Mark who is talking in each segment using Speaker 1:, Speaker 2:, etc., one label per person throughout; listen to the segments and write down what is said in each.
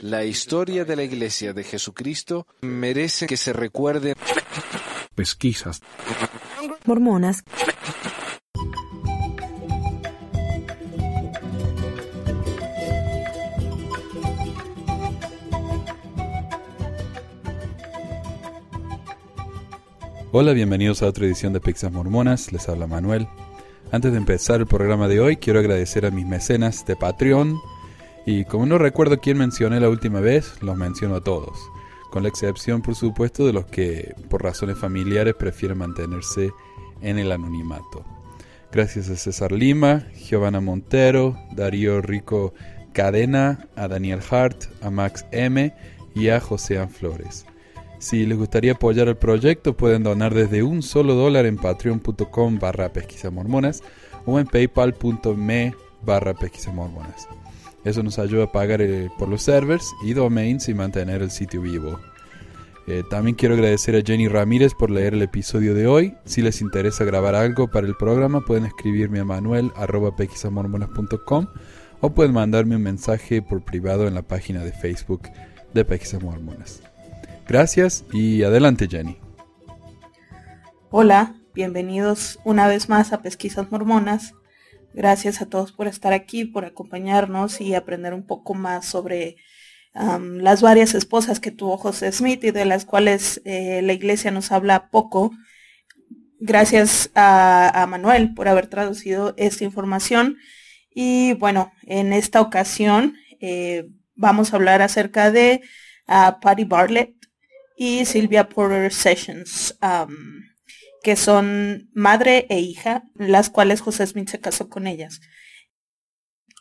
Speaker 1: La historia de la Iglesia de Jesucristo merece que se recuerde.
Speaker 2: Pesquisas.
Speaker 3: Mormonas.
Speaker 4: Hola, bienvenidos a otra edición de Pixas Mormonas, les habla Manuel. Antes de empezar el programa de hoy, quiero agradecer a mis mecenas de Patreon. Y como no recuerdo quién mencioné la última vez, los menciono a todos. Con la excepción, por supuesto, de los que por razones familiares prefieren mantenerse en el anonimato. Gracias a César Lima, Giovanna Montero, Darío Rico Cadena, a Daniel Hart, a Max M y a José Flores. Si les gustaría apoyar el proyecto, pueden donar desde un solo dólar en patreon.com barra pesquisamormonas o en paypal.me barra pesquisamormonas. Eso nos ayuda a pagar eh, por los servers y domains y mantener el sitio vivo. Eh, también quiero agradecer a Jenny Ramírez por leer el episodio de hoy. Si les interesa grabar algo para el programa, pueden escribirme a manuel.pequisamormonas.com o pueden mandarme un mensaje por privado en la página de Facebook de Pequisamormonas. Gracias y adelante Jenny.
Speaker 5: Hola, bienvenidos una vez más a Pesquisas Mormonas. Gracias a todos por estar aquí, por acompañarnos y aprender un poco más sobre las varias esposas que tuvo José Smith y de las cuales eh, la iglesia nos habla poco. Gracias a, Manuel por haber traducido esta información. Y bueno, en esta ocasión eh, vamos a hablar acerca de Patty Bartlett, y Sylvia Porter Sessions, que son madre e hija, las cuales José Smith se casó con ellas.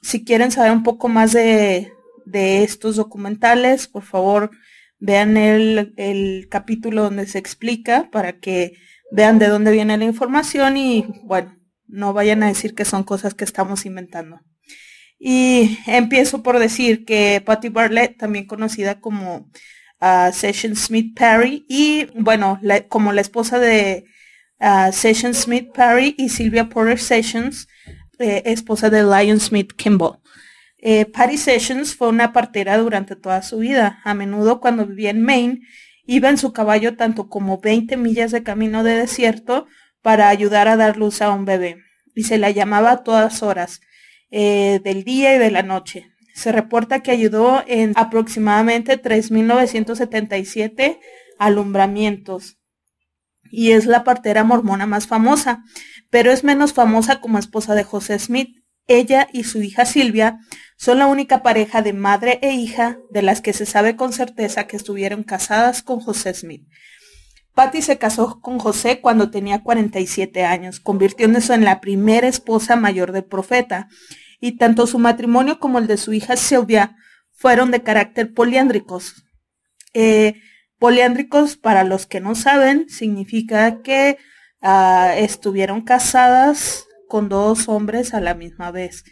Speaker 5: Si quieren saber un poco más de, estos documentales, por favor vean el, el capítulo donde se explica para que vean de dónde viene la información y bueno, no vayan a decir que son cosas que estamos inventando. Y empiezo por decir que Patty Bartlett, también conocida como Session Smith Perry y bueno, como la esposa de Session Smith Perry y Sylvia Porter Sessions, eh, esposa de Lion Smith Kimball. Eh, Patty Sessions fue una partera durante toda su vida. A menudo cuando vivía en Maine, iba en su caballo tanto como 20 millas de camino de desierto para ayudar a dar luz a un bebé. Y se la llamaba a todas horas, eh, del día y de la noche. Se reporta que ayudó en aproximadamente 3.977 alumbramientos y es la partera mormona más famosa, pero es menos famosa como esposa de José Smith. Ella y su hija Silvia son la única pareja de madre e hija de las que se sabe con certeza que estuvieron casadas con José Smith. Patty se casó con José cuando tenía 47 años, convirtiéndose en la primera esposa mayor del profeta, y tanto su matrimonio como el de su hija Silvia fueron de carácter poliándricos. Eh, poliándricos, para los que no saben, significa que ah, estuvieron casadas con dos hombres a la misma vez,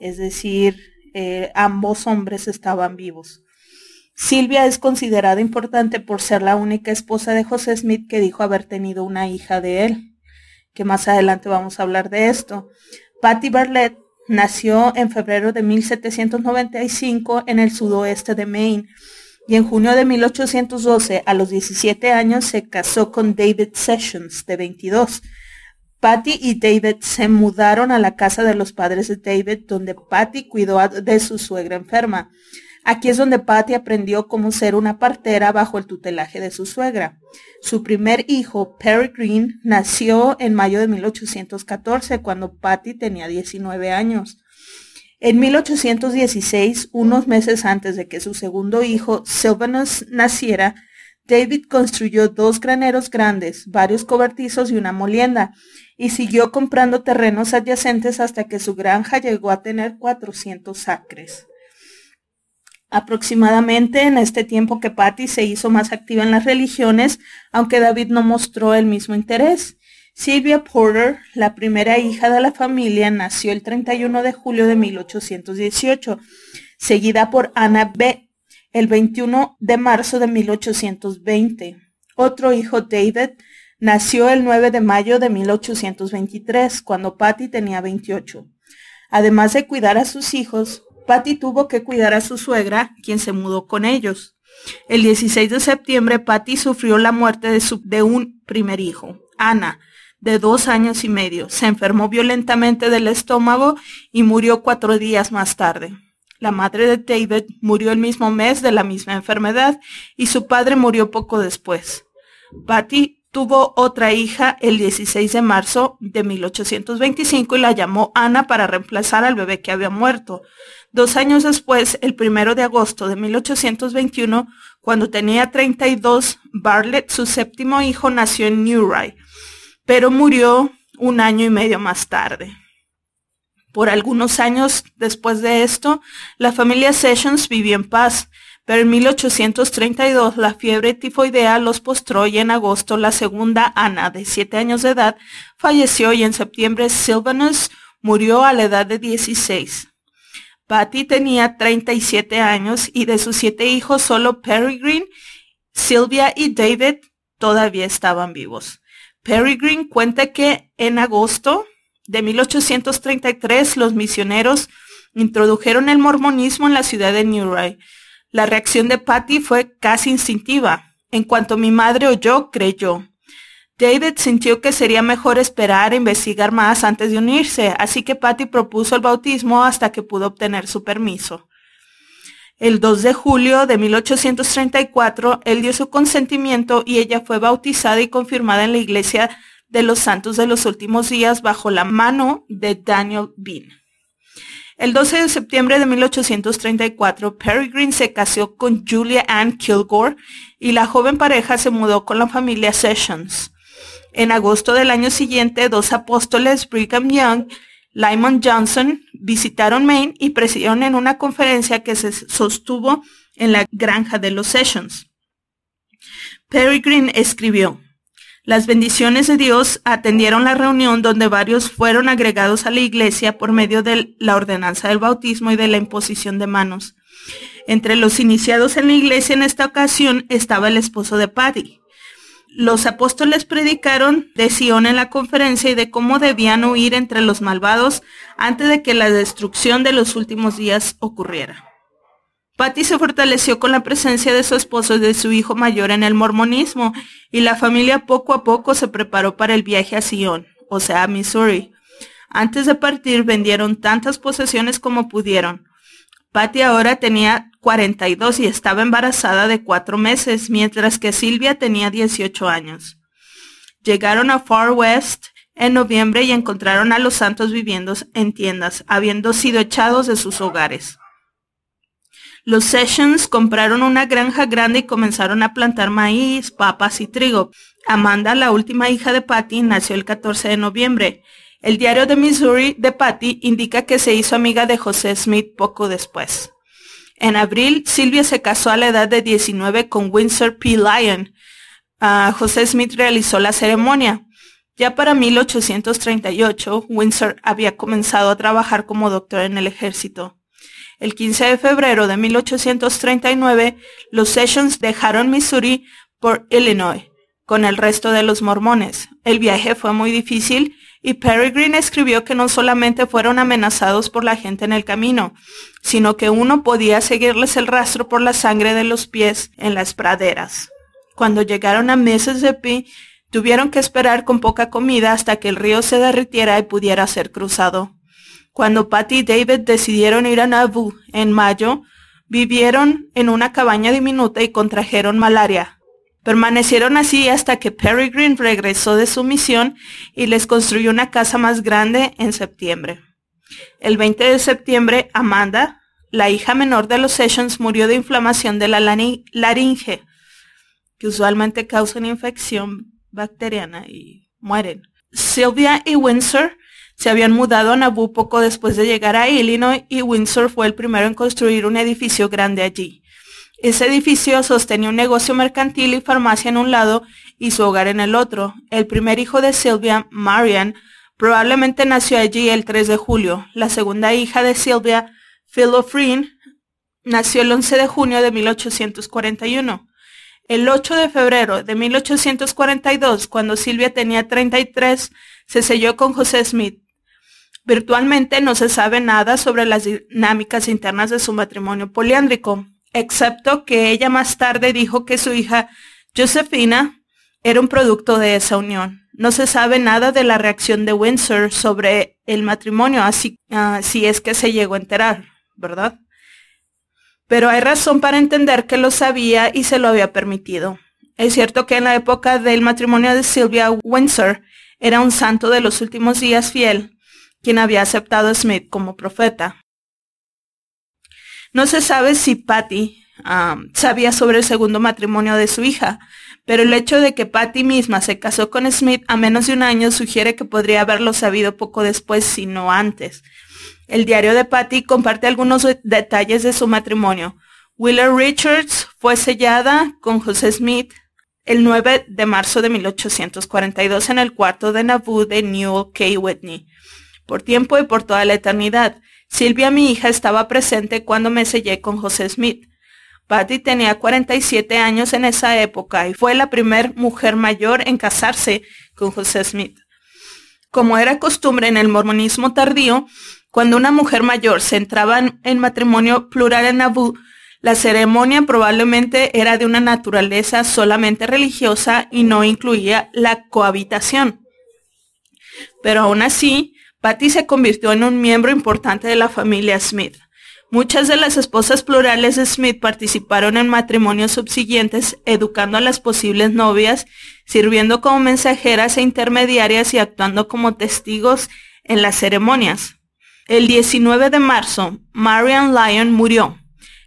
Speaker 5: es decir, eh, ambos hombres estaban vivos. Silvia es considerada importante por ser la única esposa de José Smith que dijo haber tenido una hija de él, que más adelante vamos a hablar de esto. Patty Bartlett Nació en febrero de 1795 en el sudoeste de Maine y en junio de 1812, a los 17 años, se casó con David Sessions, de 22. Patty y David se mudaron a la casa de los padres de David, donde Patty cuidó de su suegra enferma. Aquí es donde Patty aprendió cómo ser una partera bajo el tutelaje de su suegra. Su primer hijo, Perry Green, nació en mayo de 1814, cuando Patty tenía 19 años. En 1816, unos meses antes de que su segundo hijo, Sylvanus, naciera, David construyó dos graneros grandes, varios cobertizos y una molienda, y siguió comprando terrenos adyacentes hasta que su granja llegó a tener 400 acres aproximadamente en este tiempo que Patty se hizo más activa en las religiones, aunque David no mostró el mismo interés. Sylvia Porter, la primera hija de la familia, nació el 31 de julio de 1818, seguida por Anna B. el 21 de marzo de 1820. Otro hijo, David, nació el 9 de mayo de 1823, cuando Patty tenía 28. Además de cuidar a sus hijos, Patty tuvo que cuidar a su suegra, quien se mudó con ellos. El 16 de septiembre, Patty sufrió la muerte de, un primer hijo, Ana, de dos años y medio. Se enfermó violentamente del estómago y murió cuatro días más tarde. La madre de David murió el mismo mes de la misma enfermedad y su padre murió poco después. Patty tuvo otra hija el 16 de marzo de 1825 y la llamó Ana para reemplazar al bebé que había muerto. Dos años después, el primero de agosto de 1821, cuando tenía 32, Bartlett, su séptimo hijo, nació en Newry, pero murió un año y medio más tarde. Por algunos años después de esto, la familia Sessions vivió en paz, pero en 1832 la fiebre tifoidea los postró y en agosto la segunda Ana, de siete años de edad, falleció y en septiembre Sylvanus murió a la edad de 16. Patty tenía 37 años y de sus siete hijos solo Peregrine, Sylvia y David todavía estaban vivos. Peregrine cuenta que en agosto de 1833 los misioneros introdujeron el mormonismo en la ciudad de Newry. La reacción de Patty fue casi instintiva. En cuanto mi madre oyó, creyó. David sintió que sería mejor esperar e investigar más antes de unirse, así que Patty propuso el bautismo hasta que pudo obtener su permiso. El 2 de julio de 1834, él dio su consentimiento y ella fue bautizada y confirmada en la iglesia de los santos de los últimos días bajo la mano de Daniel Bean. El 12 de septiembre de 1834, Peregrine se casó con Julia Ann Kilgore y la joven pareja se mudó con la familia Sessions. En agosto del año siguiente, dos apóstoles, Brigham Young, Lyman Johnson, visitaron Maine y presidieron en una conferencia que se sostuvo en la granja de los Sessions. Peregrine escribió, las bendiciones de Dios atendieron la reunión donde varios fueron agregados a la iglesia por medio de la ordenanza del bautismo y de la imposición de manos. Entre los iniciados en la iglesia en esta ocasión estaba el esposo de Paddy. Los apóstoles predicaron de Sion en la conferencia y de cómo debían huir entre los malvados antes de que la destrucción de los últimos días ocurriera. Patty se fortaleció con la presencia de su esposo y de su hijo mayor en el mormonismo, y la familia poco a poco se preparó para el viaje a Sion, o sea, a Missouri. Antes de partir vendieron tantas posesiones como pudieron. Patty ahora tenía 42 y estaba embarazada de cuatro meses, mientras que Silvia tenía 18 años. Llegaron a Far West en noviembre y encontraron a los santos viviendo en tiendas, habiendo sido echados de sus hogares. Los Sessions compraron una granja grande y comenzaron a plantar maíz, papas y trigo. Amanda, la última hija de Patty, nació el 14 de noviembre. El diario de Missouri de Patty indica que se hizo amiga de José Smith poco después. En abril, Silvia se casó a la edad de 19 con Windsor P. Lyon. Uh, José Smith realizó la ceremonia. Ya para 1838, Windsor había comenzado a trabajar como doctor en el ejército. El 15 de febrero de 1839, los Sessions dejaron Missouri por Illinois con el resto de los mormones. El viaje fue muy difícil y Peregrine escribió que no solamente fueron amenazados por la gente en el camino, sino que uno podía seguirles el rastro por la sangre de los pies en las praderas. Cuando llegaron a Mississippi, tuvieron que esperar con poca comida hasta que el río se derritiera y pudiera ser cruzado. Cuando Patty y David decidieron ir a Nauvoo en mayo, vivieron en una cabaña diminuta y contrajeron malaria. Permanecieron así hasta que Peregrine regresó de su misión y les construyó una casa más grande en septiembre. El 20 de septiembre, Amanda, la hija menor de los Sessions, murió de inflamación de la laringe, que usualmente causa una infección bacteriana y mueren. Sylvia y Windsor se habían mudado a Nauvoo poco después de llegar a Illinois y Windsor fue el primero en construir un edificio grande allí. Ese edificio sostenía un negocio mercantil y farmacia en un lado y su hogar en el otro. El primer hijo de Sylvia, Marian, probablemente nació allí el 3 de julio. La segunda hija de Sylvia, Philofreen, nació el 11 de junio de 1841. El 8 de febrero de 1842, cuando Silvia tenía 33, se selló con José Smith. Virtualmente no se sabe nada sobre las dinámicas internas de su matrimonio poliándrico, excepto que ella más tarde dijo que su hija Josefina era un producto de esa unión. No se sabe nada de la reacción de Windsor sobre el matrimonio, así si es que se llegó a enterar, ¿verdad? Pero hay razón para entender que lo sabía y se lo había permitido. Es cierto que en la época del matrimonio de Sylvia Windsor era un santo de los últimos días fiel, quien había aceptado a Smith como profeta. No se sabe si Patty sabía sobre el segundo matrimonio de su hija, pero el hecho de que Patty misma se casó con Smith a menos de un año sugiere que podría haberlo sabido poco después, si no antes. El diario de Patty comparte algunos detalles de su matrimonio. Wheeler Richards fue sellada con José Smith el 9 de marzo de 1842 en el cuarto de Nauvoo de Newell K. Whitney. Por tiempo y por toda la eternidad. Silvia, mi hija, estaba presente cuando me sellé con José Smith. Patty tenía 47 años en esa época y fue la primera mujer mayor en casarse con José Smith. Como era costumbre en el mormonismo tardío, cuando una mujer mayor se entraba en, matrimonio plural en Nauvoo, la ceremonia probablemente era de una naturaleza solamente religiosa y no incluía la cohabitación. Pero aún así, Patty se convirtió en un miembro importante de la familia Smith. Muchas de las esposas plurales de Smith participaron en matrimonios subsiguientes, educando a las posibles novias, sirviendo como mensajeras e intermediarias y actuando como testigos en las ceremonias. El 19 de marzo, Marian Lyon murió.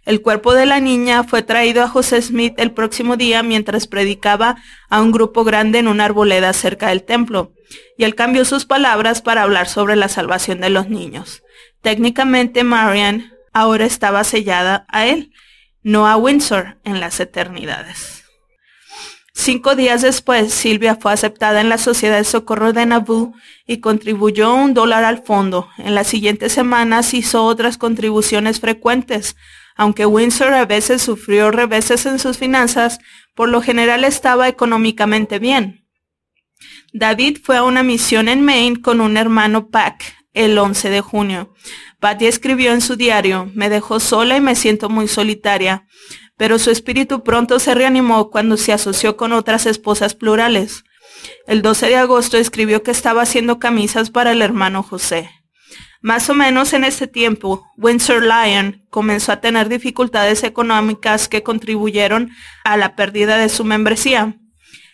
Speaker 5: El cuerpo de la niña fue traído a José Smith el próximo día mientras predicaba a un grupo grande en una arboleda cerca del templo, y él cambió sus palabras para hablar sobre la salvación de los niños. Técnicamente, Marian ahora estaba sellada a él, no a Windsor en las eternidades. Cinco días después, Silvia fue aceptada en la Sociedad de Socorro de Nauvoo y contribuyó un dólar al fondo. En las siguientes semanas hizo otras contribuciones frecuentes. Aunque Windsor a veces sufrió reveses en sus finanzas, por lo general estaba económicamente bien. David fue a una misión en Maine con un hermano Pack el 11 de junio. Patty escribió en su diario, me dejó sola y me siento muy solitaria, pero su espíritu pronto se reanimó cuando se asoció con otras esposas plurales. El 12 de agosto escribió que estaba haciendo camisas para el hermano José. Más o menos en ese tiempo, Windsor Lyon comenzó a tener dificultades económicas que contribuyeron a la pérdida de su membresía.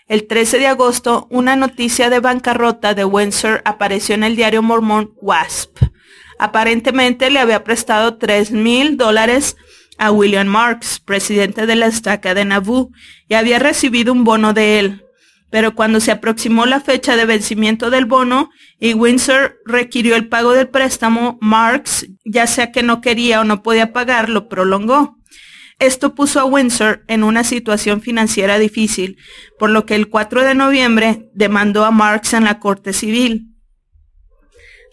Speaker 5: El 13 de agosto, una noticia de bancarrota de Windsor apareció en el diario mormón WASP. Aparentemente le había prestado tres mil dólares a William Marks, presidente de la estaca de Nauvoo, y había recibido un bono de él. Pero cuando se aproximó la fecha de vencimiento del bono y Windsor requirió el pago del préstamo, Marks, ya sea que no quería o no podía pagar, lo prolongó. Esto puso a Windsor en una situación financiera difícil, por lo que el 4 de noviembre demandó a Marks en la Corte Civil.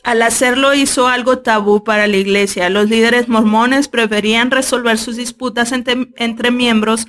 Speaker 5: Al hacerlo hizo algo tabú para la iglesia. Los líderes mormones preferían resolver sus disputas entre, miembros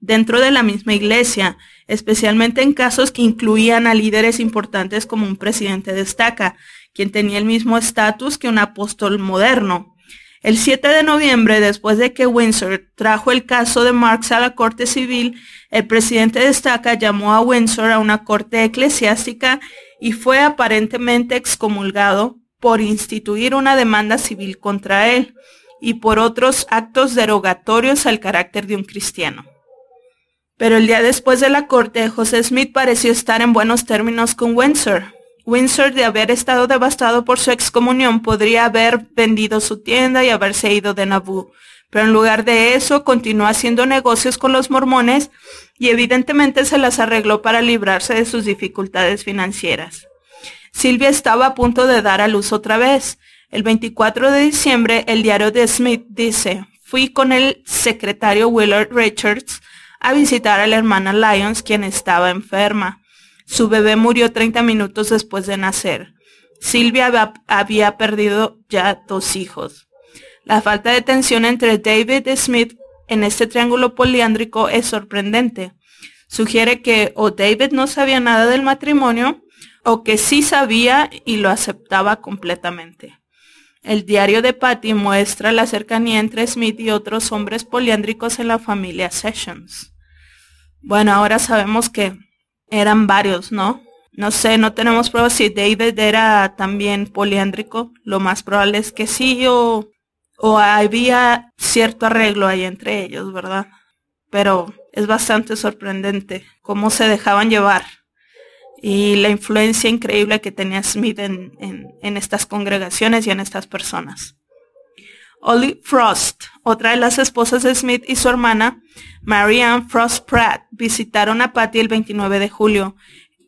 Speaker 5: dentro de la misma iglesia, especialmente en casos que incluían a líderes importantes como un presidente de estaca, quien tenía el mismo estatus que un apóstol moderno. El 7 de noviembre, después de que Windsor trajo el caso de Marx a la Corte Civil, el presidente de estaca llamó a Windsor a una corte eclesiástica y fue aparentemente excomulgado por instituir una demanda civil contra él y por otros actos derogatorios al carácter de un cristiano. Pero el día después de la corte, José Smith pareció estar en buenos términos con Windsor. Windsor, de haber estado devastado por su excomunión, podría haber vendido su tienda y haberse ido de Nauvoo. Pero en lugar de eso, continuó haciendo negocios con los mormones y evidentemente se las arregló para librarse de sus dificultades financieras. Silvia estaba a punto de dar a luz otra vez. El 24 de diciembre, el diario de Smith dice, fui con el secretario Willard Richards a visitar a la hermana Lyons, quien estaba enferma. Su bebé murió 30 minutos después de nacer. Silvia había perdido ya dos hijos. La falta de tensión entre David Smith en este triángulo poliándrico es sorprendente. Sugiere que o David no sabía nada del matrimonio o que sí sabía y lo aceptaba completamente. El diario de Patty muestra la cercanía entre Smith y otros hombres poliándricos en la familia Sessions. Bueno, ahora sabemos que eran varios, ¿no? No sé, no tenemos pruebas si David era también poliándrico. Lo más probable es que sí o, o había cierto arreglo ahí entre ellos, ¿verdad? Pero es bastante sorprendente cómo se dejaban llevar y la influencia increíble que tenía Smith en, estas congregaciones y en estas personas. Ollie Frost, otra de las esposas de Smith y su hermana, Marianne Frost Pratt, visitaron a Patty el 29 de julio.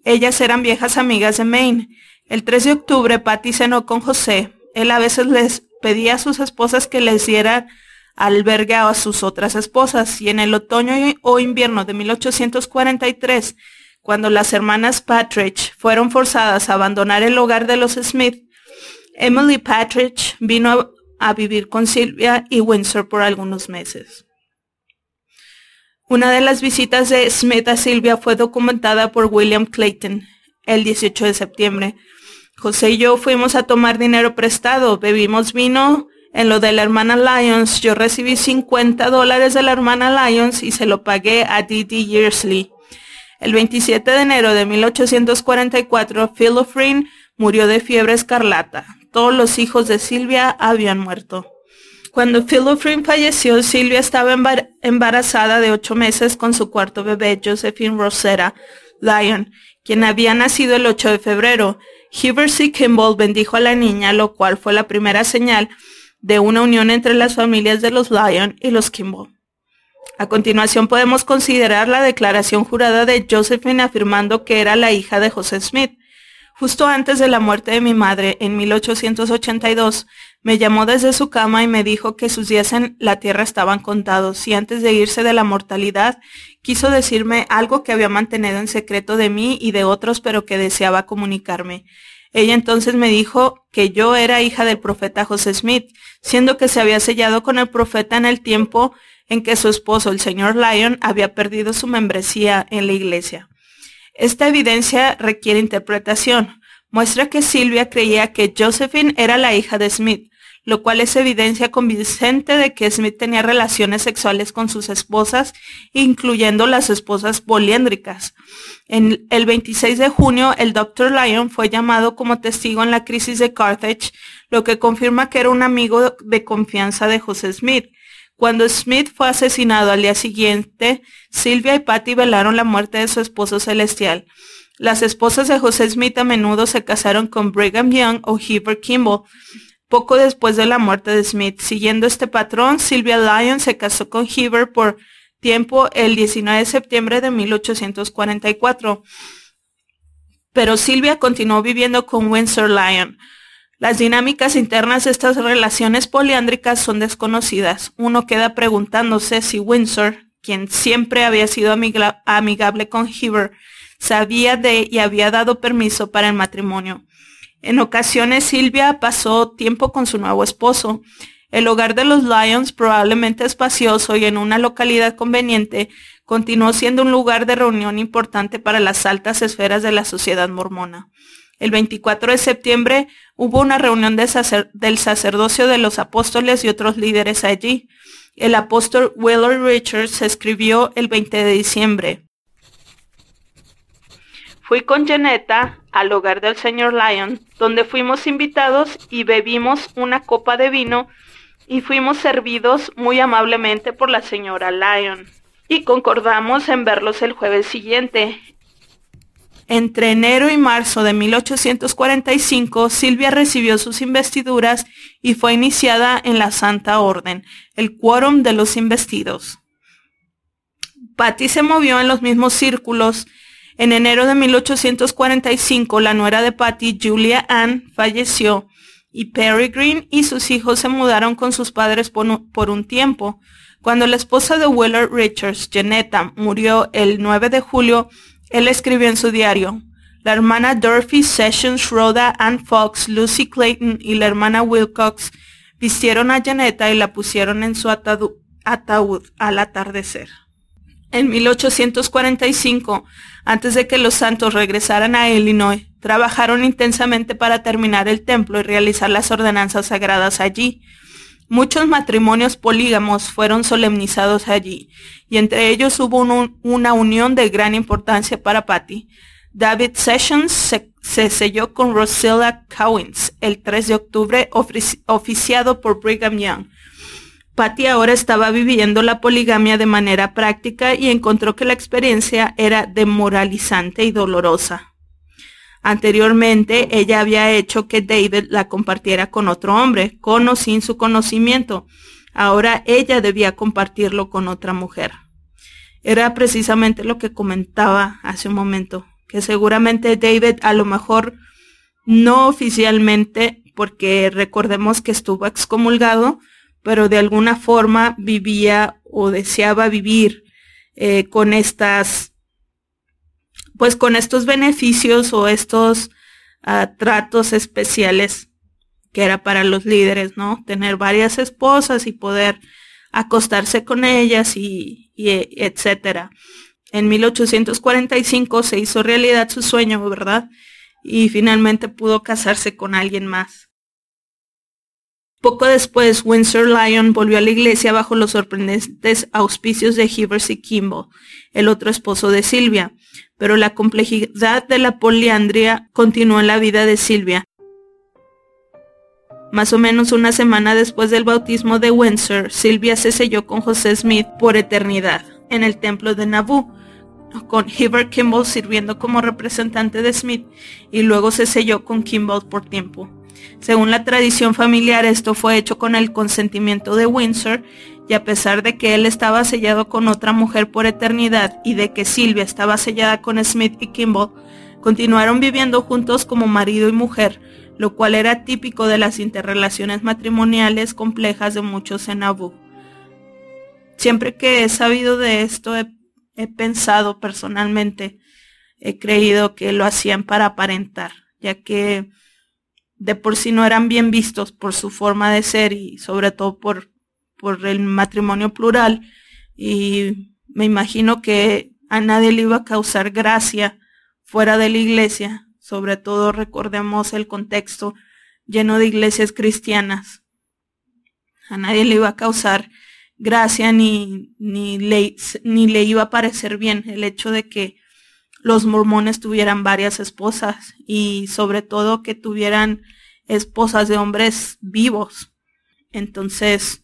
Speaker 5: Ellas eran viejas amigas de Maine. El 3 de octubre Patty cenó con José. Él a veces les pedía a sus esposas que les dieran albergue a sus otras esposas y en el otoño o invierno de 1843 cuando las hermanas Patridge fueron forzadas a abandonar el hogar de los Smith, Emily Patridge vino a, vivir con Sylvia y Windsor por algunos meses. Una de las visitas de Smith a Sylvia fue documentada por William Clayton el 18 de septiembre. José y yo fuimos a tomar dinero prestado, bebimos vino en lo de la hermana Lyons. Yo recibí 50 dólares de la hermana Lyons y se lo pagué a Didi Yearsley. El 27 de enero de 1844, Philofrin murió de fiebre escarlata. Todos los hijos de Silvia habían muerto. Cuando Philofrin falleció, Silvia estaba embarazada de ocho meses con su cuarto bebé, Josephine Rosetta Lyon, quien había nacido el 8 de febrero. C. Kimball bendijo a la niña, lo cual fue la primera señal de una unión entre las familias de los Lyon y los Kimball. A continuación podemos considerar la declaración jurada de Josephine afirmando que era la hija de José Smith. Justo antes de la muerte de mi madre, en 1882, me llamó desde su cama y me dijo que sus días en la tierra estaban contados y antes de irse de la mortalidad quiso decirme algo que había mantenido en secreto de mí y de otros pero que deseaba comunicarme. Ella entonces me dijo que yo era hija del profeta José Smith, siendo que se había sellado con el profeta en el tiempo en que su esposo, el señor Lyon, había perdido su membresía en la iglesia. Esta evidencia requiere interpretación. Muestra que Silvia creía que Josephine era la hija de Smith, lo cual es evidencia convincente de que Smith tenía relaciones sexuales con sus esposas, incluyendo las esposas poliéndricas. En el 26 de junio, el Dr. Lyon fue llamado como testigo en la crisis de Carthage, lo que confirma que era un amigo de confianza de José Smith. Cuando Smith fue asesinado al día siguiente, Silvia y Patty velaron la muerte de su esposo celestial. Las esposas de José Smith a menudo se casaron con Brigham Young o Heber Kimball. Poco después de la muerte de Smith, siguiendo este patrón, Sylvia Lyon se casó con Heber por tiempo el 19 de septiembre de 1844. Pero Silvia continuó viviendo con Windsor Lyon. Las dinámicas internas de estas relaciones poliándricas son desconocidas. Uno queda preguntándose si Windsor, quien siempre había sido amigable con Heber, sabía de y había dado permiso para el matrimonio. En ocasiones Silvia pasó tiempo con su nuevo esposo. El hogar de los Lions, probablemente espacioso y en una localidad conveniente, continuó siendo un lugar de reunión importante para las altas esferas de la sociedad mormona. El 24 de septiembre hubo una reunión del sacerdocio de los apóstoles y otros líderes allí. El apóstol Willard Richards escribió el 20 de diciembre. Fui con Janetta al hogar del señor Lyon, donde fuimos invitados y bebimos una copa de vino y fuimos servidos muy amablemente por la señora Lyon. Y concordamos en verlos el jueves siguiente. Entre enero y marzo de 1845, Silvia recibió sus investiduras y fue iniciada en la Santa Orden, el quórum de los investidos. Patty se movió en los mismos círculos. En enero de 1845, la nuera de Patty, Julia Ann, falleció y Peregrine y sus hijos se mudaron con sus padres por un tiempo. Cuando la esposa de Willard Richards, Janetta, murió el 9 de julio, él escribió en su diario, la hermana Dorothy Sessions, Rhoda Ann Fox, Lucy Clayton y la hermana Wilcox vistieron a Janetta y la pusieron en su ataúd al atardecer. En 1845, antes de que los santos regresaran a Illinois, Trabajaron intensamente para terminar el templo y realizar las ordenanzas sagradas allí. Muchos matrimonios polígamos fueron solemnizados allí, y entre ellos hubo una unión de gran importancia para Patty. David Sessions se, selló con Rosella Cowens el 3 de octubre, oficiado por Brigham Young. Patty ahora estaba viviendo la poligamia de manera práctica y encontró que la experiencia era demoralizante y dolorosa. Anteriormente, ella había hecho que David la compartiera con otro hombre, con o sin su conocimiento. Ahora ella debía compartirlo con otra mujer. Era precisamente lo que comentaba hace un momento, que seguramente David a lo mejor no oficialmente, porque recordemos que estuvo excomulgado, pero de alguna forma vivía o deseaba vivir eh, con estas pues con estos beneficios o estos ah, tratos especiales que era para los líderes, ¿no? Tener varias esposas y poder acostarse con ellas y, y etcétera. En 1845 se hizo realidad su sueño, ¿verdad? Y finalmente pudo casarse con alguien más. Poco después, Windsor Lyon volvió a la iglesia bajo los sorprendentes auspicios de Hivers y Kimball, el otro esposo de Silvia, pero la complejidad de la poliandria continuó en la vida de Silvia. Más o menos una semana después del bautismo de Windsor, Silvia se selló con José Smith por eternidad en el templo de Nauvoo, con Heber Kimball sirviendo como representante de Smith y luego se selló con Kimball por tiempo. Según la tradición familiar, esto fue hecho con el consentimiento de Windsor y a pesar de que él estaba sellado con otra mujer por eternidad y de que Silvia estaba sellada con Smith y Kimball, continuaron viviendo juntos como marido y mujer, lo cual era típico de las interrelaciones matrimoniales complejas de muchos en Abu. Siempre que he sabido de esto, he, he pensado personalmente, he creído que lo hacían para aparentar, ya que de por sí no eran bien vistos por su forma de ser y sobre todo por, por el matrimonio plural. Y me imagino que a nadie le iba a causar gracia fuera de la iglesia. Sobre todo recordemos el contexto lleno de iglesias cristianas. A nadie le iba a causar gracia ni, ni, le, ni le iba a parecer bien el hecho de que los mormones tuvieran varias esposas y sobre todo que tuvieran esposas de hombres vivos. Entonces,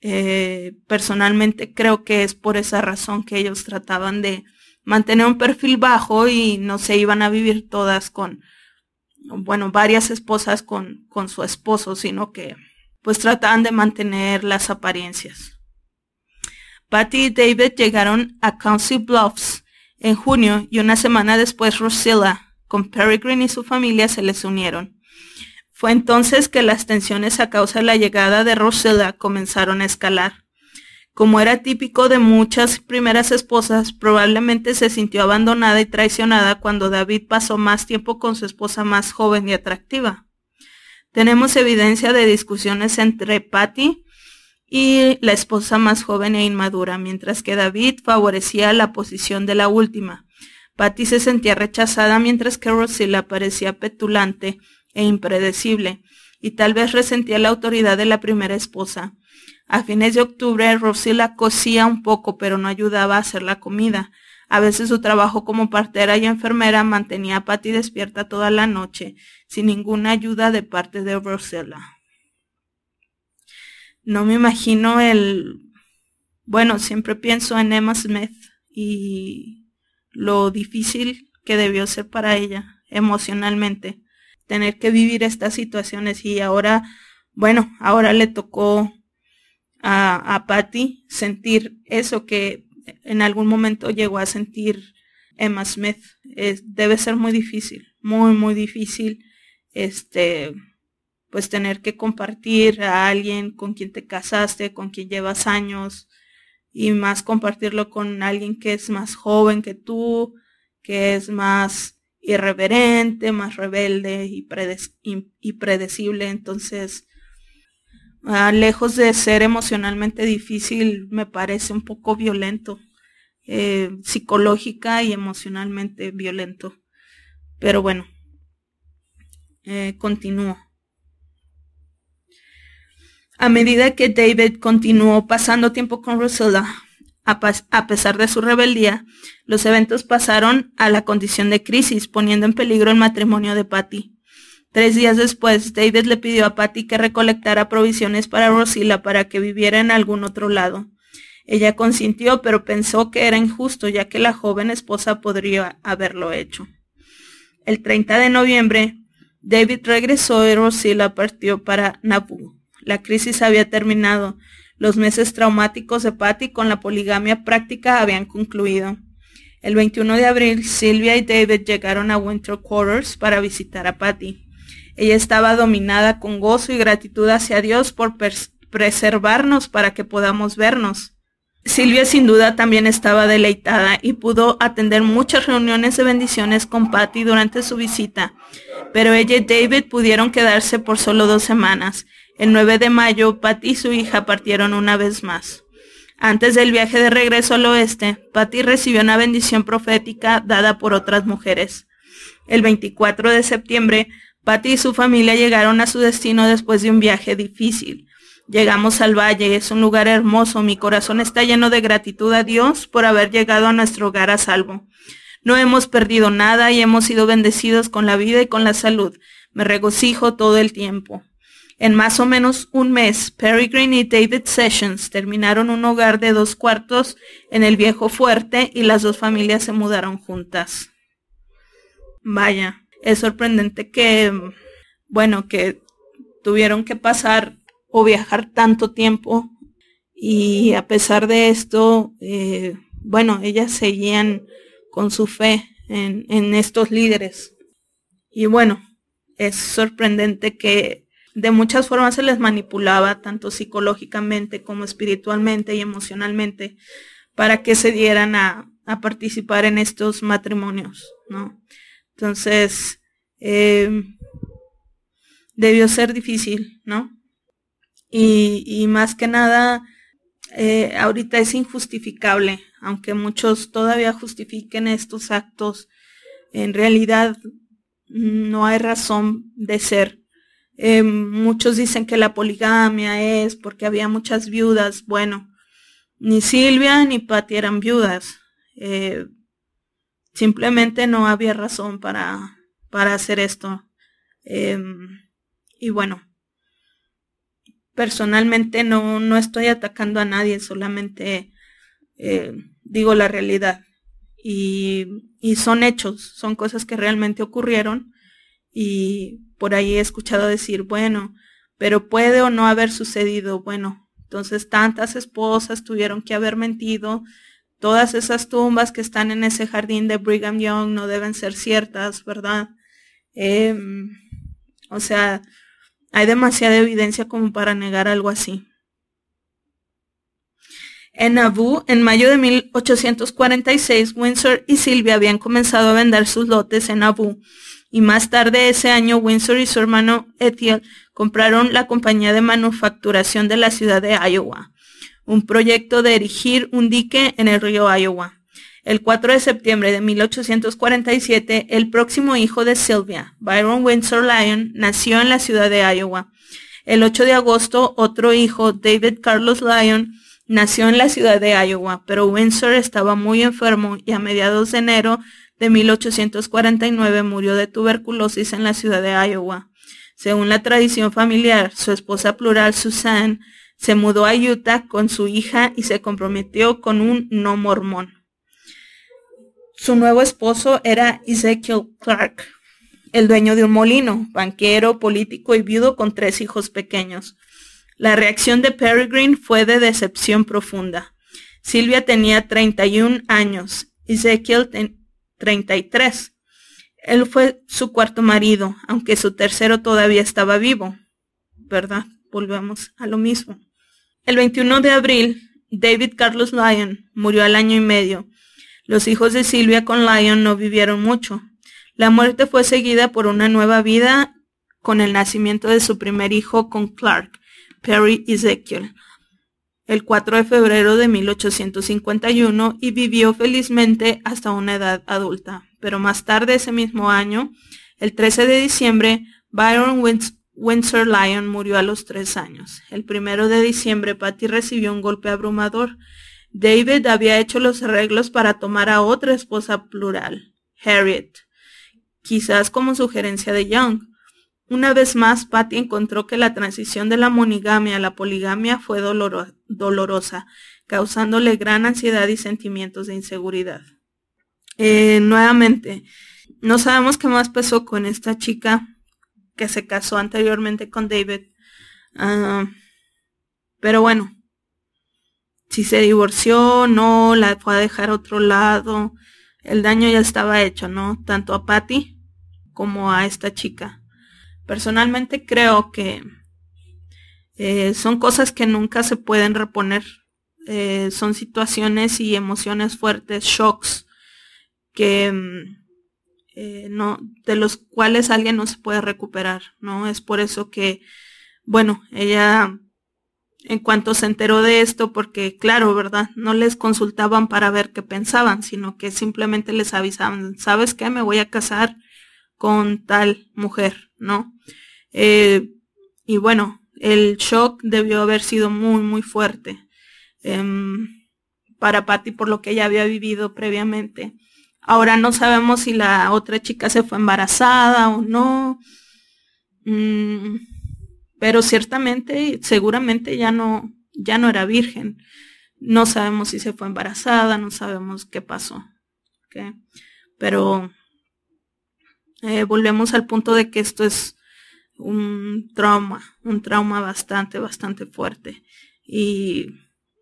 Speaker 5: eh, personalmente creo que es por esa razón que ellos trataban de mantener un perfil bajo y no se iban a vivir todas con, bueno, varias esposas con, con su esposo, sino que pues trataban de mantener las apariencias. Patty y David llegaron a Council Bluffs en junio y una semana después Rosilla, con Peregrine y su familia, se les unieron. Fue entonces que las tensiones a causa de la llegada de Rosella comenzaron a escalar. Como era típico de muchas primeras esposas, probablemente se sintió abandonada y traicionada cuando David pasó más tiempo con su esposa más joven y atractiva. Tenemos evidencia de discusiones entre Patty y la esposa más joven e inmadura, mientras que David favorecía la posición de la última. Patty se sentía rechazada mientras que Rosilla parecía petulante e impredecible, y tal vez resentía la autoridad de la primera esposa. A fines de octubre, Rosilla cosía un poco, pero no ayudaba a hacer la comida. A veces su trabajo como partera y enfermera mantenía a Patty despierta toda la noche, sin ninguna ayuda de parte de Rosella no me imagino el, bueno, siempre pienso en Emma Smith y lo difícil que debió ser para ella emocionalmente tener que vivir estas situaciones y ahora, bueno, ahora le tocó a, a Patty sentir eso que en algún momento llegó a sentir Emma Smith. debe ser muy difícil, muy, muy difícil, este, pues tener que compartir a alguien con quien te casaste, con quien llevas años y más compartirlo con alguien que es más joven que tú, que es más irreverente, más rebelde y, predecible. Entonces, ah, lejos de ser emocionalmente difícil, me parece un poco violento, eh, psicológica y emocionalmente violento. Pero bueno, eh, continuó. A medida que David continuó pasando tiempo con Rosella, a, pesar de su rebeldía, los eventos pasaron a la condición de crisis, poniendo en peligro el matrimonio de Patty. Tres días después, David le pidió a Patty que recolectara provisiones para Rosilla para que viviera en algún otro lado. Ella consintió, pero pensó que era injusto, ya que la joven esposa podría haberlo hecho. El 30 de noviembre, David regresó y Rosilla partió para Nauvoo. La crisis había terminado, los meses traumáticos de Patty con la poligamia práctica habían concluido. El 21 de abril, Sylvia y David llegaron a Winter Quarters para visitar a Patty. Ella estaba dominada con gozo y gratitud hacia Dios por preservarnos para que podamos vernos. Silvia sin duda también estaba deleitada y pudo atender muchas reuniones de bendiciones con Patty durante su visita, pero ella y David pudieron quedarse por solo dos semanas el 9 de mayo, Patty y su hija partieron una vez más. Antes del viaje de regreso al oeste, Patty recibió una bendición profética dada por otras mujeres. El 24 de septiembre, Patty y su familia llegaron a su destino después de un viaje difícil. Llegamos al valle, es un lugar hermoso, mi corazón está lleno de gratitud a Dios por haber llegado a nuestro hogar a salvo. No hemos perdido nada y hemos sido bendecidos con la vida y con la salud. Me regocijo todo el tiempo. En más o menos un mes, Peregrine y David Sessions terminaron un hogar de dos cuartos en el viejo fuerte y las dos familias se mudaron juntas. Vaya, es sorprendente que, bueno, que tuvieron que pasar o viajar tanto tiempo y a pesar de esto, eh, bueno, ellas seguían con su fe en estos líderes. Y bueno, es sorprendente que de muchas formas se les manipulaba, tanto psicológicamente como espiritualmente y emocionalmente, para que se dieran a, participar en estos matrimonios, ¿no? Entonces, em, debió ser difícil, ¿no? Y, más que nada, eh, ahorita es injustificable, aunque muchos todavía justifiquen estos actos, en realidad no hay razón de ser eh, muchos dicen que la poligamia es porque había muchas viudas. Bueno, ni Silvia ni Patti eran viudas. Eh, simplemente no había razón para, para hacer esto. Em, y bueno, personalmente no, no estoy atacando a nadie, solamente eh, digo la realidad. Y, y son hechos, son cosas que realmente ocurrieron y por ahí he escuchado decir, bueno, pero puede o no haber sucedido. Bueno, entonces tantas esposas tuvieron que haber mentido. Todas esas tumbas que están en ese jardín de Brigham Young no deben ser ciertas, ¿verdad? Em, o sea, hay demasiada evidencia como para negar algo así. En Nauvoo, en mayo de 1846, Windsor y Sylvia habían comenzado a vender sus lotes en Nauvoo y más tarde ese año Windsor y su hermano Etiel compraron la compañía de manufacturación de la ciudad de Iowa, un proyecto de erigir un dique en el río Iowa. El 4 de septiembre de 1847, el próximo hijo de Sylvia, Byron Windsor Lyon, nació en la ciudad de Iowa. El 8 de agosto, otro hijo, David Carlos Lyon, nació en la ciudad de Iowa, pero Windsor estaba muy enfermo y a mediados de enero de 1849 murió de tuberculosis en la ciudad de Iowa. Según la tradición familiar, su esposa plural Susan se mudó a Utah con su hija y se comprometió con un no mormón. Su nuevo esposo era Ezekiel Clark, el dueño de un molino, banquero, político y viudo con tres hijos pequeños. La reacción de Peregrine fue de decepción profunda. Silvia tenía 31 años, Ezekiel 33. Él fue su cuarto marido, aunque su tercero todavía estaba vivo. ¿Verdad? Volvemos a lo mismo. El 21 de abril, David Carlos Lyon murió al año y medio. Los hijos de Silvia con Lyon no vivieron mucho. La muerte fue seguida por una nueva vida con el nacimiento de su primer hijo con Clark, Perry Ezekiel, el 4 de febrero de 1851 y vivió felizmente hasta una edad adulta. Pero más tarde ese mismo año, el 13 de diciembre, Byron Windsor Lyon murió a los tres años. El primero de diciembre, Patty recibió un golpe abrumador. David había hecho los arreglos para tomar a otra esposa plural, Harriet, quizás como sugerencia de Young. Una vez más, Patty encontró que la transición de la monigamia a la poligamia fue dolorosa, causándole gran ansiedad y sentimientos de inseguridad. Eh, nuevamente, no sabemos qué más pasó con esta chica que se casó anteriormente con David. Ah, pero bueno, si se divorció, no, la fue a dejar a otro lado. El daño ya estaba hecho, ¿no? Tanto a Patty como a esta chica. Personalmente creo que eh, son cosas que nunca se pueden reponer. Eh, son situaciones y emociones fuertes, shocks, que mm, eh, no, de los cuales alguien no se puede recuperar, ¿no? Es por eso que, bueno, ella en cuanto se enteró de esto, porque claro, ¿verdad? No les consultaban para ver qué pensaban, sino que simplemente les avisaban, ¿sabes qué? Me voy a casar con tal mujer, ¿no? Eh, y bueno, el shock debió haber sido muy, muy fuerte em, para Patty por lo que ella había vivido previamente. Ahora no sabemos si la otra chica se fue embarazada o no. Mm, pero ciertamente, seguramente ya no, ya no era virgen. No sabemos si se fue embarazada, no sabemos qué pasó. Pero eh, volvemos al punto de que esto es un trauma, un trauma bastante, bastante fuerte. Y,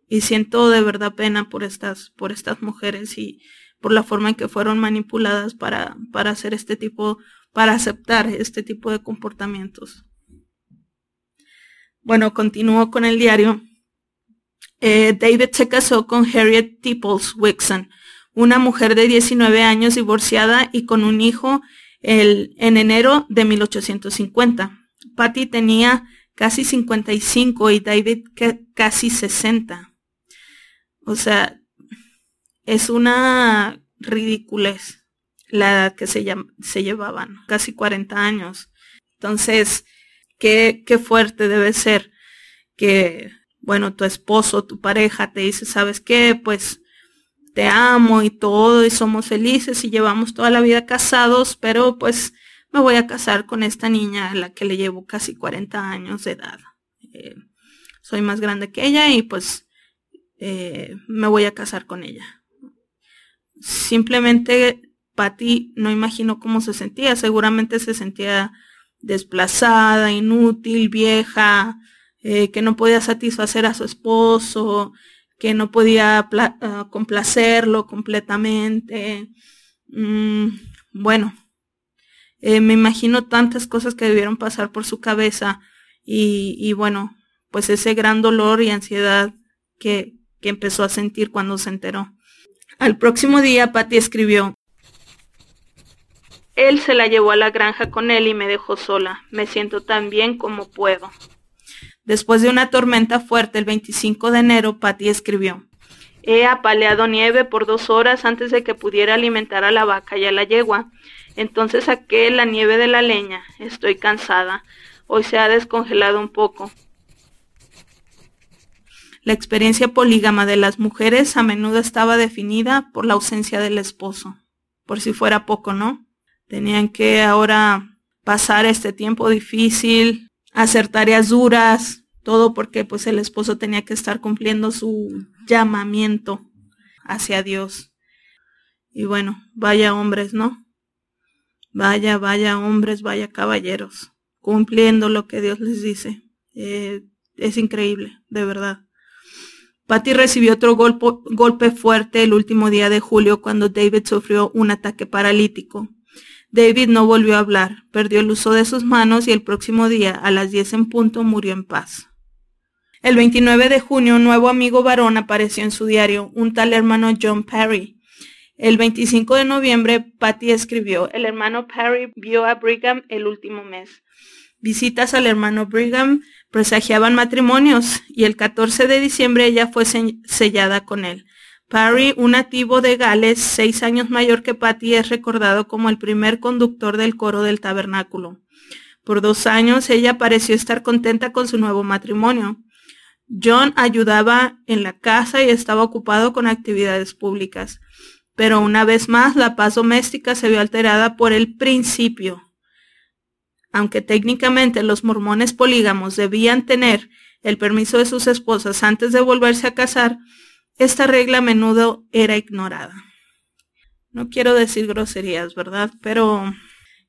Speaker 5: y siento de verdad pena por estas, por estas mujeres y por la forma en que fueron manipuladas para, para hacer este tipo, para aceptar este tipo de comportamientos. Bueno, continúo con el diario. Eh, David se casó con Harriet Tipples Wixon, una mujer de 19 años divorciada y con un hijo en enero de 1850. Patty tenía casi 55 y David casi 60. O sea, es una ridiculez la edad que se, se llevaban, casi 40 años. Entonces, qué, qué fuerte debe ser que, bueno, tu esposo, tu pareja te dice, ¿sabes qué? Pues te amo y todo y somos felices y llevamos toda la vida casados, pero pues me voy a casar con esta niña a la que le llevo casi 40 años de edad. Eh, soy más grande que ella y pues eh, me voy a casar con ella. Simplemente Patty no imagino cómo se sentía, seguramente se sentía desplazada, inútil, vieja, eh, que no podía satisfacer a su esposo, que no podía ah, complacerlo completamente. Mm, bueno, eh, me imagino tantas cosas que debieron pasar por su cabeza y, y bueno, pues ese gran dolor y ansiedad que, que empezó a sentir cuando se enteró. Al próximo día, Patty escribió, él se la llevó a la granja con él y me dejó sola. Me siento tan bien como puedo. Después de una tormenta fuerte el 25 de enero, Patty escribió. He apaleado nieve por dos horas antes de que pudiera alimentar a la vaca y a la yegua. Entonces saqué la nieve de la leña. Estoy cansada. Hoy se ha descongelado un poco. La experiencia polígama de las mujeres a menudo estaba definida por la ausencia del esposo. Por si fuera poco, ¿no? Tenían que ahora pasar este tiempo difícil, hacer tareas duras, todo porque pues el esposo tenía que estar cumpliendo su llamamiento hacia Dios. Y bueno, vaya hombres, ¿no? Vaya, vaya hombres, vaya caballeros, cumpliendo lo que Dios les dice. Eh, es increíble, de verdad. Patty recibió otro golpe, golpe fuerte el último día de julio cuando David sufrió un ataque paralítico. David no volvió a hablar, perdió el uso de sus manos y el próximo día, a las 10 en punto, murió en paz. El 29 de junio, un nuevo amigo varón apareció en su diario, un tal hermano John Perry. El 25 de noviembre, Patty escribió, el hermano Perry vio a Brigham el último mes. Visitas al hermano Brigham presagiaban matrimonios y el 14 de diciembre ella fue sellada con él. Parry, un nativo de Gales, seis años mayor que Patty, es recordado como el primer conductor del coro del tabernáculo. Por dos años ella pareció estar contenta con su nuevo matrimonio. John ayudaba en la casa y estaba ocupado con actividades públicas. Pero una vez más la paz doméstica se vio alterada por el principio. Aunque técnicamente los mormones polígamos debían tener el permiso de sus esposas antes de volverse a casar, esta regla a menudo era ignorada. No quiero decir groserías, ¿verdad? Pero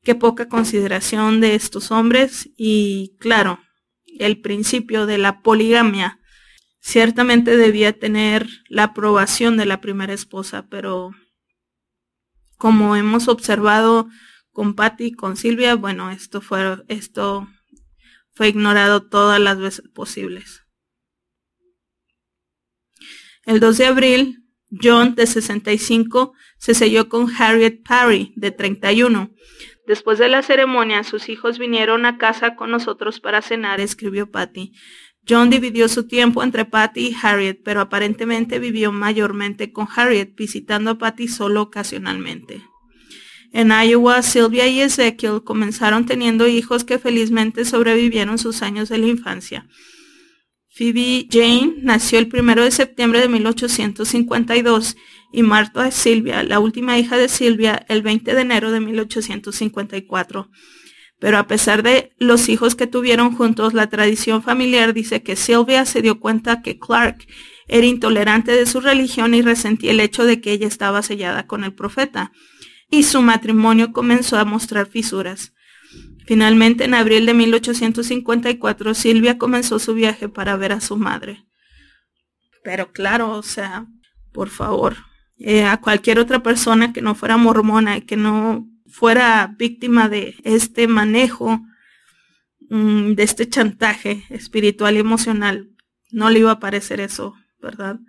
Speaker 5: qué poca consideración de estos hombres y claro, el principio de la poligamia ciertamente debía tener la aprobación de la primera esposa, pero como hemos observado con Patty y con Silvia, bueno, esto fue, esto fue ignorado todas las veces posibles. El 2 de abril, John, de 65, se selló con Harriet Parry, de 31. Después de la ceremonia, sus hijos vinieron a casa con nosotros para cenar, escribió Patty. John dividió su tiempo entre Patty y Harriet, pero aparentemente vivió mayormente con Harriet, visitando a Patty solo ocasionalmente. En Iowa, Sylvia y Ezekiel comenzaron teniendo hijos que felizmente sobrevivieron sus años de la infancia. Phoebe Jane nació el 1 de septiembre de 1852 y Martha Silvia, la última hija de Silvia, el 20 de enero de 1854. Pero a pesar de los hijos que tuvieron juntos, la tradición familiar dice que Silvia se dio cuenta que Clark era intolerante de su religión y resentía el hecho de que ella estaba sellada con el profeta, y su matrimonio comenzó a mostrar fisuras. Finalmente, en abril de 1854, Silvia comenzó su viaje para ver a su madre. Pero claro, o sea, por favor, eh, a cualquier otra persona que no fuera mormona y que no fuera víctima de este manejo, mm, de este chantaje espiritual y emocional, no le iba a parecer eso, ¿verdad?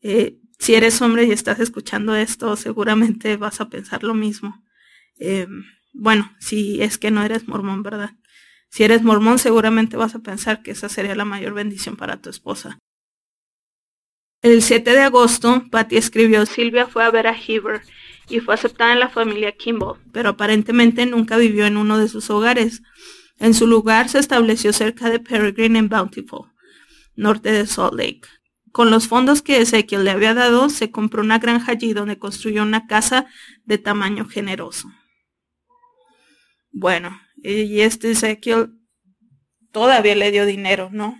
Speaker 5: Eh, si eres hombre y estás escuchando esto, seguramente vas a pensar lo mismo. Em, bueno, si es que no eres mormón, ¿verdad? Si eres mormón, seguramente vas a pensar que esa sería la mayor bendición para tu esposa. El 7 de agosto, Patty escribió, Silvia fue a ver a Heber y fue aceptada en la familia Kimball, pero aparentemente nunca vivió en uno de sus hogares. En su lugar se estableció cerca de Peregrine en Bountiful, norte de Salt Lake. Con los fondos que Ezekiel le había dado, se compró una granja allí donde construyó una casa de tamaño generoso. Bueno, y este Ezequiel todavía le dio dinero, ¿no?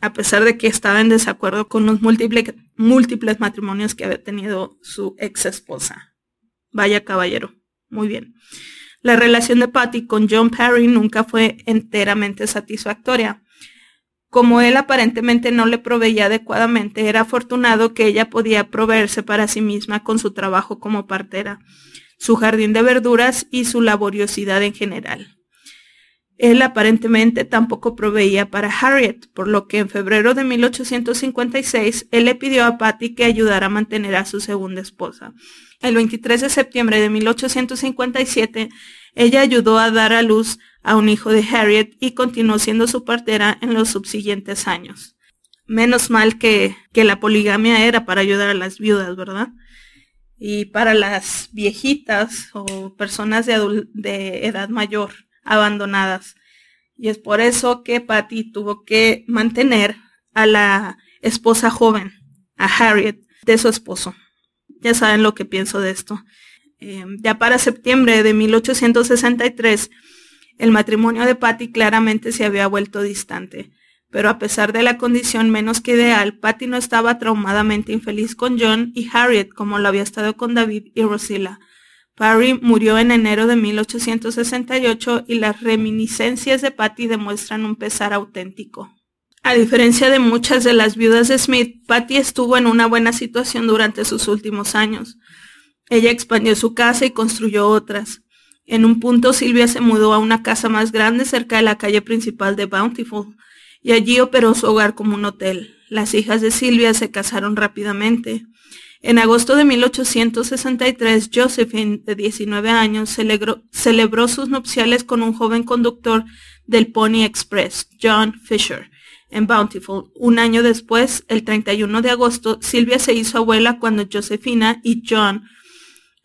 Speaker 5: A pesar de que estaba en desacuerdo con los múltiples, múltiples matrimonios que había tenido su ex esposa. Vaya caballero, muy bien. La relación de Patty con John Perry nunca fue enteramente satisfactoria. Como él aparentemente no le proveía adecuadamente, era afortunado que ella podía proveerse para sí misma con su trabajo como partera su jardín de verduras y su laboriosidad en general. Él aparentemente tampoco proveía para Harriet, por lo que en febrero de 1856 él le pidió a Patty que ayudara a mantener a su segunda esposa. El 23 de septiembre de 1857, ella ayudó a dar a luz a un hijo de Harriet y continuó siendo su partera en los subsiguientes años. Menos mal que, que la poligamia era para ayudar a las viudas, ¿verdad? Y para las viejitas o personas de, edad mayor abandonadas. Y es por eso que Patty tuvo que mantener a la esposa joven, a Harriet, de su esposo. Ya saben lo que pienso de esto. Eh, ya para septiembre de 1863, el matrimonio de Patty claramente se había vuelto distante pero a pesar de la condición menos que ideal, Patty no estaba traumadamente infeliz con John y Harriet como lo había estado con David y Rosilla. Parry murió en enero de 1868 y las reminiscencias de Patty demuestran un pesar auténtico. A diferencia de muchas de las viudas de Smith, Patty estuvo en una buena situación durante sus últimos años. Ella expandió su casa y construyó otras. En un punto Silvia se mudó a una casa más grande cerca de la calle principal de Bountiful, y allí operó su hogar como un hotel. Las hijas de Silvia se casaron rápidamente. En agosto de 1863, Josephine, de 19 años, celebró, sus nupciales con un joven conductor del Pony Express, John Fisher, en Bountiful. Un año después, el 31 de agosto, Silvia se hizo abuela cuando Josephina y John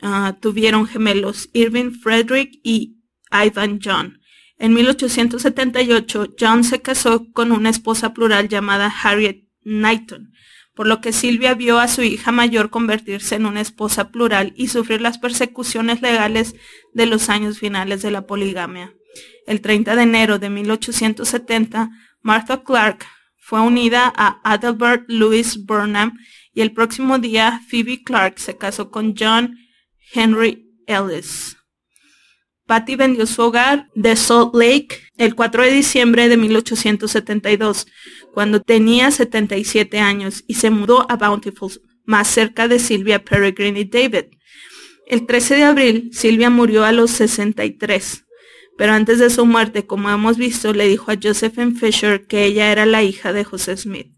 Speaker 5: ah, tuvieron gemelos, Irving Frederick y Ivan John. En 1878, John se casó con una esposa plural llamada Harriet Knighton, por lo que Silvia vio a su hija mayor convertirse en una esposa plural y sufrir las persecuciones legales de los años finales de la poligamia. El 30 de enero de 1870, Martha Clark fue unida a Adelbert Louis Burnham y el próximo día Phoebe Clark se casó con John Henry Ellis. Patty vendió su hogar de Salt Lake el 4 de diciembre de 1872, cuando tenía 77 años, y se mudó a Bountiful, más cerca de Sylvia Peregrine y David. El 13 de abril, Sylvia murió a los 63, pero antes de su muerte, como hemos visto, le dijo a Josephine Fisher que ella era la hija de José Smith.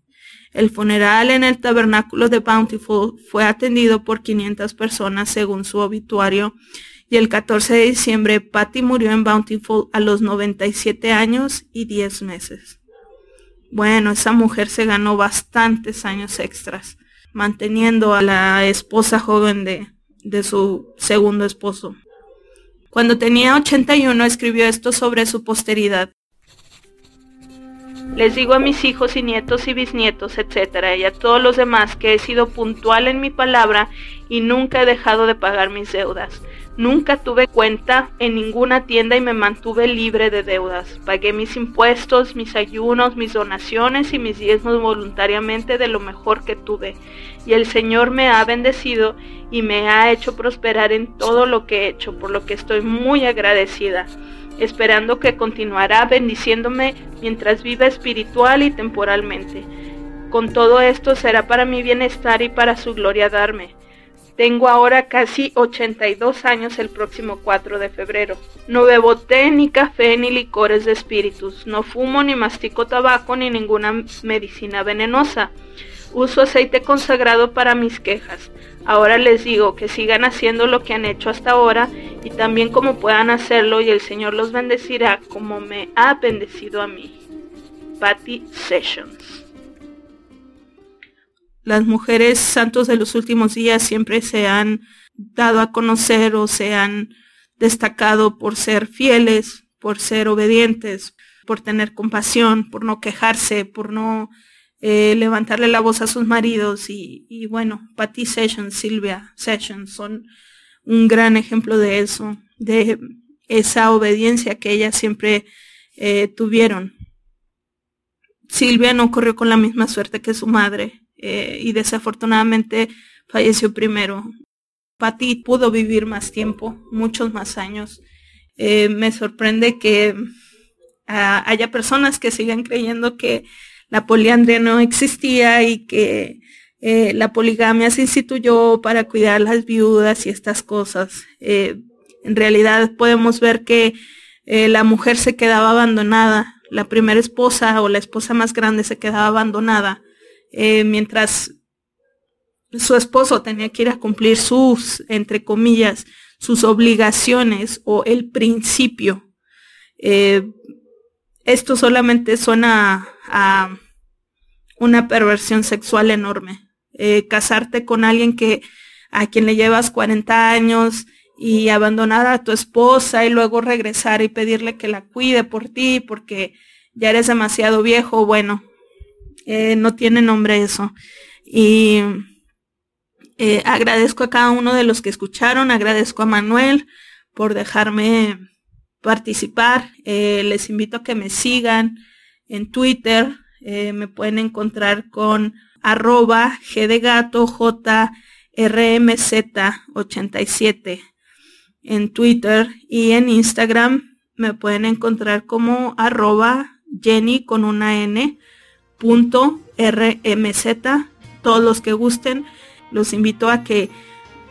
Speaker 5: El funeral en el tabernáculo de Bountiful fue atendido por 500 personas según su obituario y el 14 de diciembre Patty murió en Bountiful a los 97 años y 10 meses. Bueno, esa mujer se ganó bastantes años extras, manteniendo a la esposa joven de, de su segundo esposo. Cuando tenía 81 escribió esto sobre su posteridad. Les digo a mis hijos y nietos y bisnietos, etcétera, y a todos los demás que he sido puntual en mi palabra y nunca he dejado de pagar mis deudas. Nunca tuve cuenta en ninguna tienda y me mantuve libre de deudas. Pagué mis impuestos, mis ayunos, mis donaciones y mis diezmos voluntariamente de lo mejor que tuve. Y el Señor me ha bendecido y me ha hecho prosperar en todo lo que he hecho, por lo que estoy muy agradecida, esperando que continuará bendiciéndome mientras viva espiritual y temporalmente. Con todo esto será para mi bienestar y para su gloria darme. Tengo ahora casi 82 años el próximo 4 de febrero. No bebo té, ni café, ni licores de espíritus. No fumo, ni mastico tabaco, ni ninguna medicina venenosa. Uso aceite consagrado para mis quejas. Ahora les digo que sigan haciendo lo que han hecho hasta ahora y también como puedan hacerlo y el Señor los bendecirá como me ha bendecido a mí. Patty Sessions las mujeres santos de los últimos días siempre se han dado a conocer o se han destacado por ser fieles, por ser obedientes, por tener compasión, por no quejarse, por no eh, levantarle la voz a sus maridos y, bueno, Patty Sessions, Silvia Sessions son un gran ejemplo de eso, de esa obediencia que ellas siempre eh, tuvieron. Silvia no corrió con la misma suerte que su madre. Eh, y desafortunadamente falleció primero. Patty pudo vivir más tiempo, muchos más años. Eh, me sorprende que ah, haya personas que sigan creyendo que la poliandria no existía y que eh, la poligamia se instituyó para cuidar las viudas y estas cosas. en realidad podemos ver que la mujer se quedaba abandonada, la primera esposa o la esposa más grande se quedaba abandonada eh, mientras su esposo tenía que ir a cumplir sus, entre comillas, sus obligaciones o el principio. Eh, esto solamente suena a una perversión sexual enorme. Eh, casarte con alguien que a quien le llevas 40 años y abandonar a tu esposa y luego regresar y pedirle que la cuide por ti porque ya eres demasiado viejo, bueno, eh, no tiene nombre eso. Y eh, agradezco a cada uno de los que escucharon, agradezco a Manuel por dejarme participar. Eh, les invito a que me sigan en Twitter. me pueden encontrar con arroba g de gato j 87 en Twitter y en Instagram me pueden encontrar como arroba Jenny con una N .rmz. Todos los que gusten, los invito a que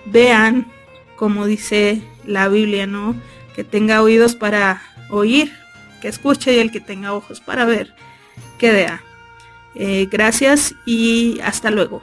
Speaker 5: vean, como dice la Biblia, ¿no? Que tenga oídos para oír, que escuche y el que tenga ojos para ver, que vea. Eh, gracias y hasta luego.